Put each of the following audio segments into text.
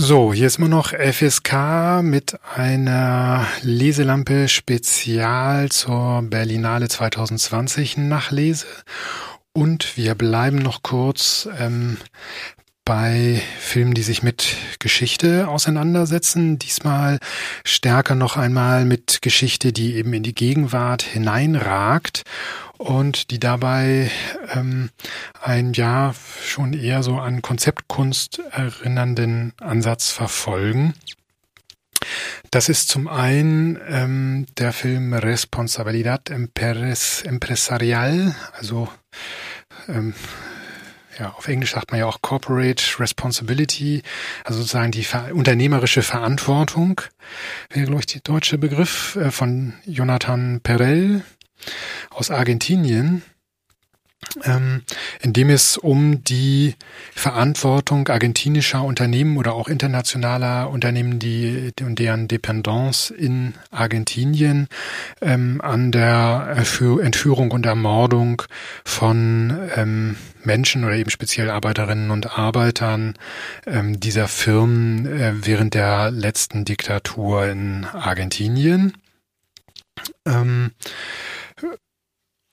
So, hier ist immer noch FSK mit einer Leselampe Spezial zur Berlinale 2020 Nachlese. Und wir bleiben noch kurz ähm, bei Filmen, die sich mit Geschichte auseinandersetzen. Diesmal stärker noch einmal mit Geschichte, die eben in die Gegenwart hineinragt und die dabei ähm, ein ja schon eher so an Konzeptkunst erinnernden Ansatz verfolgen. Das ist zum einen ähm, der Film Responsabilidad Empresarial, also ähm, ja, auf Englisch sagt man ja auch Corporate Responsibility, also sozusagen die ver unternehmerische Verantwortung, wäre, glaube ich, der deutsche Begriff äh, von Jonathan Perel aus Argentinien, ähm, in dem es um die Verantwortung argentinischer Unternehmen oder auch internationaler Unternehmen, die und deren Dependance in Argentinien ähm, an der Entführung und Ermordung von ähm, Menschen oder eben speziell Arbeiterinnen und Arbeitern ähm, dieser Firmen äh, während der letzten Diktatur in Argentinien. Ähm,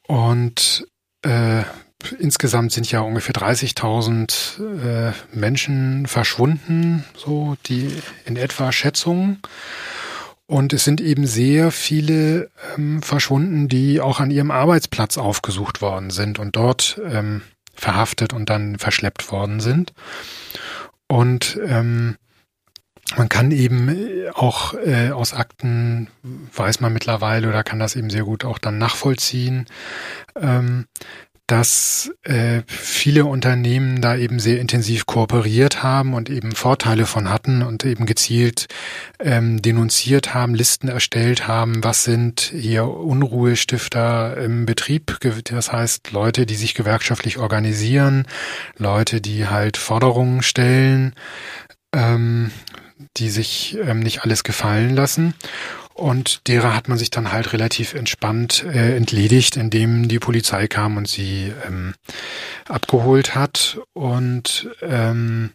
und äh, insgesamt sind ja ungefähr 30.000 äh, Menschen verschwunden, so die in etwa Schätzungen. Und es sind eben sehr viele ähm, verschwunden, die auch an ihrem Arbeitsplatz aufgesucht worden sind und dort ähm, verhaftet und dann verschleppt worden sind. Und ähm, man kann eben auch äh, aus Akten, weiß man mittlerweile oder kann das eben sehr gut auch dann nachvollziehen, ähm, dass äh, viele Unternehmen da eben sehr intensiv kooperiert haben und eben Vorteile von hatten und eben gezielt ähm, denunziert haben, Listen erstellt haben, was sind hier Unruhestifter im Betrieb, das heißt Leute, die sich gewerkschaftlich organisieren, Leute, die halt Forderungen stellen, ähm, die sich ähm, nicht alles gefallen lassen. Und derer hat man sich dann halt relativ entspannt äh, entledigt, indem die Polizei kam und sie ähm, abgeholt hat. Und ähm,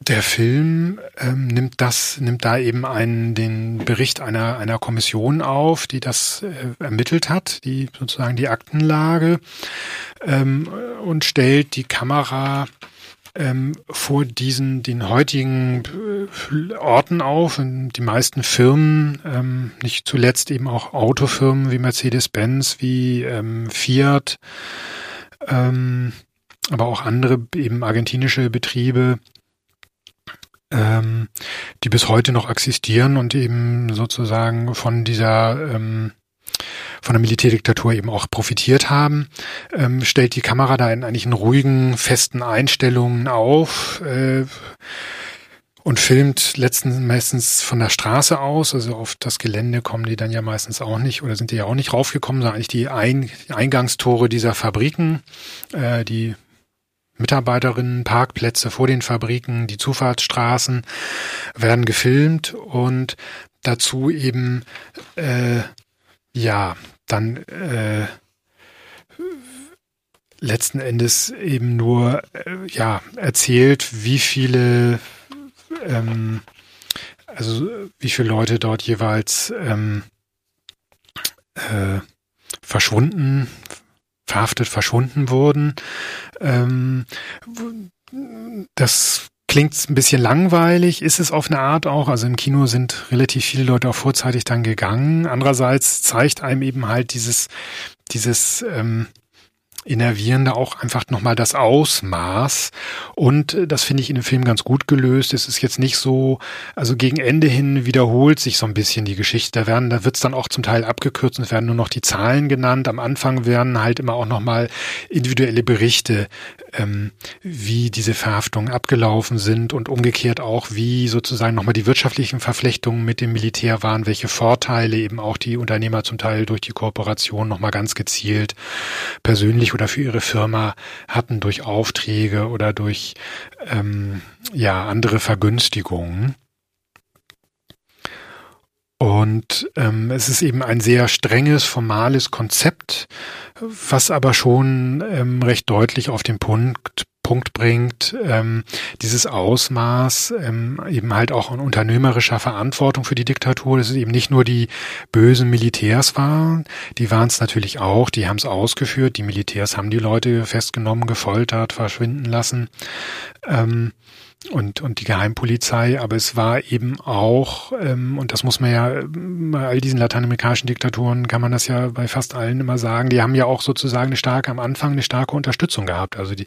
der Film ähm, nimmt das, nimmt da eben einen, den Bericht einer, einer Kommission auf, die das äh, ermittelt hat, die sozusagen die Aktenlage ähm, und stellt die Kamera ähm, vor diesen den heutigen äh, Orten auf. Und die meisten Firmen, ähm, nicht zuletzt eben auch Autofirmen wie Mercedes-Benz, wie ähm, Fiat, ähm, aber auch andere eben argentinische Betriebe, ähm, die bis heute noch existieren und eben sozusagen von dieser ähm, von der Militärdiktatur eben auch profitiert haben, ähm, stellt die Kamera da in eigentlich in ruhigen, festen Einstellungen auf äh, und filmt letztens meistens von der Straße aus, also auf das Gelände kommen die dann ja meistens auch nicht oder sind die ja auch nicht raufgekommen, sondern eigentlich die Ein Eingangstore dieser Fabriken, äh, die Mitarbeiterinnen, Parkplätze vor den Fabriken, die Zufahrtsstraßen werden gefilmt und dazu eben äh, ja, dann äh, letzten Endes eben nur äh, ja erzählt, wie viele ähm, also wie viele Leute dort jeweils ähm, äh, verschwunden, verhaftet, verschwunden wurden. Ähm, das Klingt ein bisschen langweilig, ist es auf eine Art auch. Also im Kino sind relativ viele Leute auch vorzeitig dann gegangen. Andererseits zeigt einem eben halt dieses, dieses ähm, Innervierende auch einfach nochmal das Ausmaß. Und äh, das finde ich in dem Film ganz gut gelöst. Es ist jetzt nicht so, also gegen Ende hin wiederholt sich so ein bisschen die Geschichte. Da werden, da wird es dann auch zum Teil abgekürzt und es werden nur noch die Zahlen genannt. Am Anfang werden halt immer auch nochmal individuelle Berichte, ähm, wie diese Verhaftungen abgelaufen sind und umgekehrt auch, wie sozusagen nochmal die wirtschaftlichen Verflechtungen mit dem Militär waren, welche Vorteile eben auch die Unternehmer zum Teil durch die Kooperation nochmal ganz gezielt persönlich oder für ihre Firma hatten durch Aufträge oder durch ähm, ja andere Vergünstigungen. Und ähm, es ist eben ein sehr strenges, formales Konzept, was aber schon ähm, recht deutlich auf den Punkt Punkt bringt, ähm, dieses Ausmaß ähm, eben halt auch an unternehmerischer Verantwortung für die Diktatur, dass es eben nicht nur die bösen Militärs waren, die waren es natürlich auch, die haben es ausgeführt, die Militärs haben die Leute festgenommen, gefoltert, verschwinden lassen. Ähm, und, und die Geheimpolizei, aber es war eben auch, ähm, und das muss man ja bei all diesen lateinamerikanischen Diktaturen kann man das ja bei fast allen immer sagen, die haben ja auch sozusagen eine starke, am Anfang eine starke Unterstützung gehabt. Also die,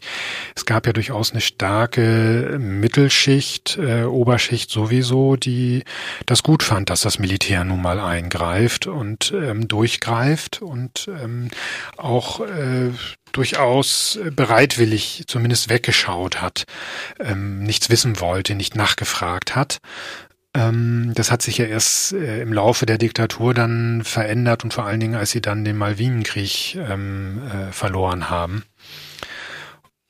es gab ja durchaus eine starke Mittelschicht, äh, Oberschicht sowieso, die das gut fand, dass das Militär nun mal eingreift und ähm, durchgreift und ähm, auch äh, durchaus äh, bereitwillig zumindest weggeschaut hat, ähm, nichts wissen wollte, nicht nachgefragt hat. Ähm, das hat sich ja erst äh, im Laufe der Diktatur dann verändert und vor allen Dingen, als sie dann den Malvinenkrieg ähm, äh, verloren haben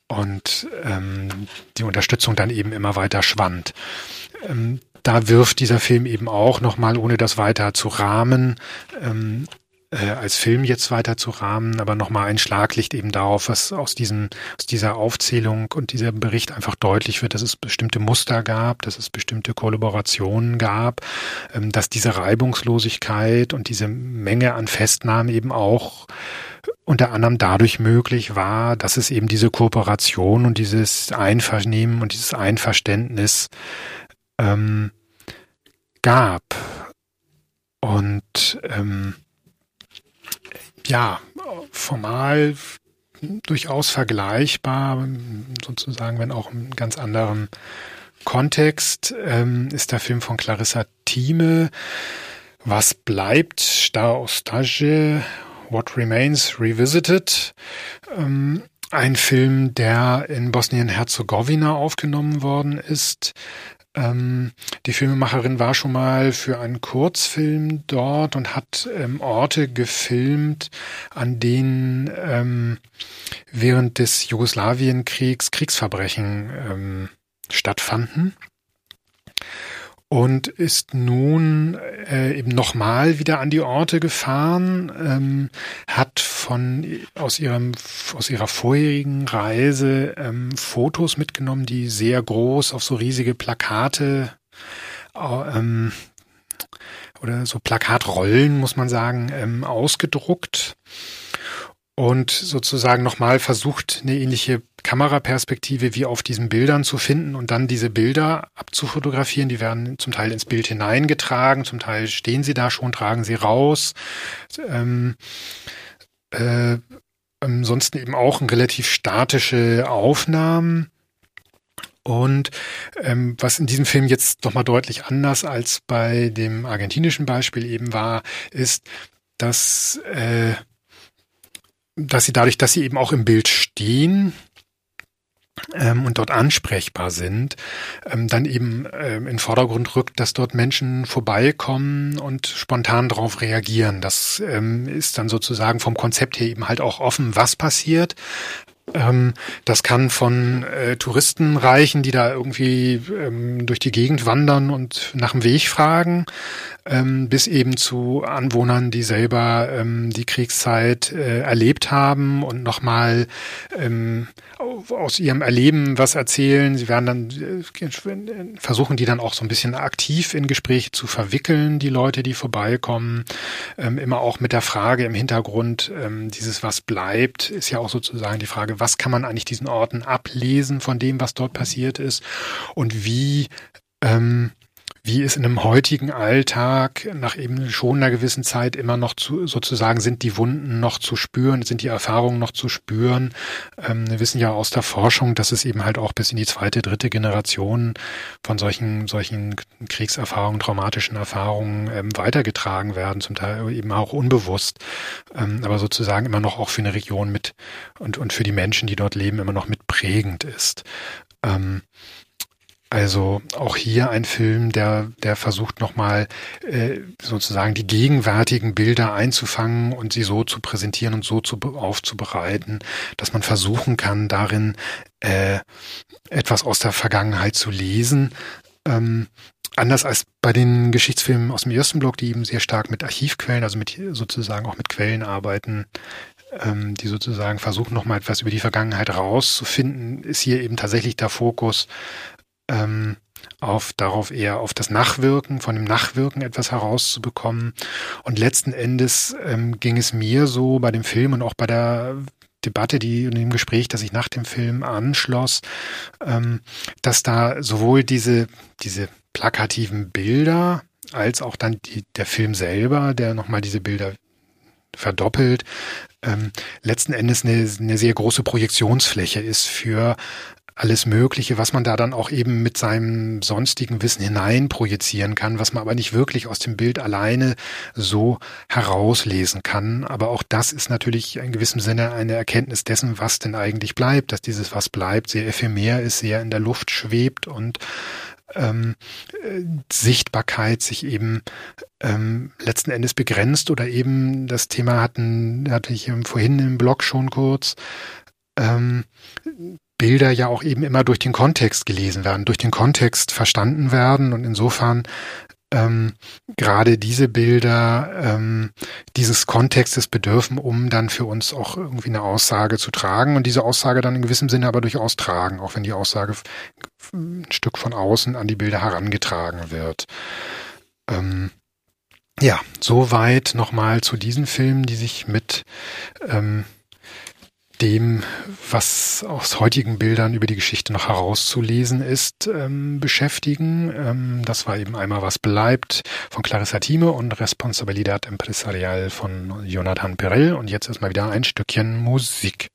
und ähm, die Unterstützung dann eben immer weiter schwand. Ähm, da wirft dieser Film eben auch nochmal, ohne das weiter zu rahmen, ähm, äh, als Film jetzt weiter zu rahmen, aber nochmal ein Schlaglicht eben darauf, was aus diesem, aus dieser Aufzählung und diesem Bericht einfach deutlich wird, dass es bestimmte Muster gab, dass es bestimmte Kollaborationen gab, ähm, dass diese Reibungslosigkeit und diese Menge an Festnahmen eben auch unter anderem dadurch möglich war, dass es eben diese Kooperation und dieses Einvernehmen und dieses Einverständnis ähm, gab. Und ähm, ja, formal durchaus vergleichbar, sozusagen, wenn auch im ganz anderen Kontext, ähm, ist der Film von Clarissa Thieme. Was bleibt? Star Ostage, What Remains Revisited. Ähm, ein Film, der in Bosnien-Herzegowina aufgenommen worden ist, ähm, die Filmemacherin war schon mal für einen Kurzfilm dort und hat ähm, Orte gefilmt, an denen ähm, während des Jugoslawienkriegs Kriegsverbrechen ähm, stattfanden. Und ist nun äh, eben nochmal wieder an die Orte gefahren, ähm, hat von aus ihrem aus ihrer vorherigen Reise ähm, Fotos mitgenommen, die sehr groß auf so riesige Plakate äh, ähm, oder so Plakatrollen, muss man sagen, ähm, ausgedruckt und sozusagen nochmal versucht, eine ähnliche Kameraperspektive wie auf diesen Bildern zu finden und dann diese Bilder abzufotografieren. Die werden zum Teil ins Bild hineingetragen, zum Teil stehen sie da schon, tragen sie raus. Ähm, äh, ansonsten eben auch relativ statische Aufnahmen. Und ähm, was in diesem Film jetzt nochmal deutlich anders als bei dem argentinischen Beispiel eben war, ist, dass äh, dass sie dadurch, dass sie eben auch im Bild stehen, ähm, und dort ansprechbar sind, ähm, dann eben ähm, in Vordergrund rückt, dass dort Menschen vorbeikommen und spontan darauf reagieren. Das ähm, ist dann sozusagen vom Konzept her eben halt auch offen, was passiert. Ähm, das kann von äh, Touristen reichen, die da irgendwie ähm, durch die Gegend wandern und nach dem Weg fragen, ähm, bis eben zu Anwohnern, die selber ähm, die Kriegszeit äh, erlebt haben und nochmal ähm, aus ihrem Erleben was erzählen. Sie werden dann äh, versuchen, die dann auch so ein bisschen aktiv in Gespräche zu verwickeln, die Leute, die vorbeikommen. Ähm, immer auch mit der Frage im Hintergrund, ähm, dieses was bleibt, ist ja auch sozusagen die Frage, was kann man eigentlich diesen Orten ablesen von dem, was dort passiert ist und wie ähm, wie ist in einem heutigen Alltag nach eben schon einer gewissen Zeit immer noch zu, sozusagen sind die Wunden noch zu spüren, sind die Erfahrungen noch zu spüren. Ähm, wir wissen ja aus der Forschung, dass es eben halt auch bis in die zweite, dritte Generation von solchen, solchen Kriegserfahrungen, traumatischen Erfahrungen ähm, weitergetragen werden, zum Teil eben auch unbewusst, ähm, aber sozusagen immer noch auch für eine Region mit und, und für die Menschen, die dort leben, immer noch mit prägend ist. Ähm, also auch hier ein Film, der, der versucht nochmal äh, sozusagen die gegenwärtigen Bilder einzufangen und sie so zu präsentieren und so zu, aufzubereiten, dass man versuchen kann, darin äh, etwas aus der Vergangenheit zu lesen. Ähm, anders als bei den Geschichtsfilmen aus dem ersten Block, die eben sehr stark mit Archivquellen, also mit sozusagen auch mit Quellen arbeiten, ähm, die sozusagen versuchen, nochmal etwas über die Vergangenheit rauszufinden, ist hier eben tatsächlich der Fokus ähm, auf darauf eher auf das Nachwirken, von dem Nachwirken etwas herauszubekommen. Und letzten Endes ähm, ging es mir so bei dem Film und auch bei der Debatte, die in dem Gespräch, das ich nach dem Film anschloss, ähm, dass da sowohl diese, diese plakativen Bilder als auch dann die, der Film selber, der nochmal diese Bilder verdoppelt, ähm, letzten Endes eine, eine sehr große Projektionsfläche ist für alles Mögliche, was man da dann auch eben mit seinem sonstigen Wissen hinein projizieren kann, was man aber nicht wirklich aus dem Bild alleine so herauslesen kann. Aber auch das ist natürlich in gewissem Sinne eine Erkenntnis dessen, was denn eigentlich bleibt, dass dieses was bleibt sehr ephemer ist, sehr in der Luft schwebt und ähm, Sichtbarkeit sich eben ähm, letzten Endes begrenzt oder eben das Thema hatten, hatte ich vorhin im Blog schon kurz, ähm, Bilder ja auch eben immer durch den Kontext gelesen werden, durch den Kontext verstanden werden und insofern ähm, gerade diese Bilder ähm, dieses Kontextes bedürfen, um dann für uns auch irgendwie eine Aussage zu tragen und diese Aussage dann in gewissem Sinne aber durchaus tragen, auch wenn die Aussage ein Stück von außen an die Bilder herangetragen wird. Ähm, ja, soweit nochmal zu diesen Filmen, die sich mit ähm, dem, was aus heutigen Bildern über die Geschichte noch herauszulesen ist, ähm, beschäftigen. Ähm, das war eben einmal Was bleibt von Clarissa Thieme und Responsabilidad Empresarial von Jonathan Perel. Und jetzt erstmal wieder ein Stückchen Musik.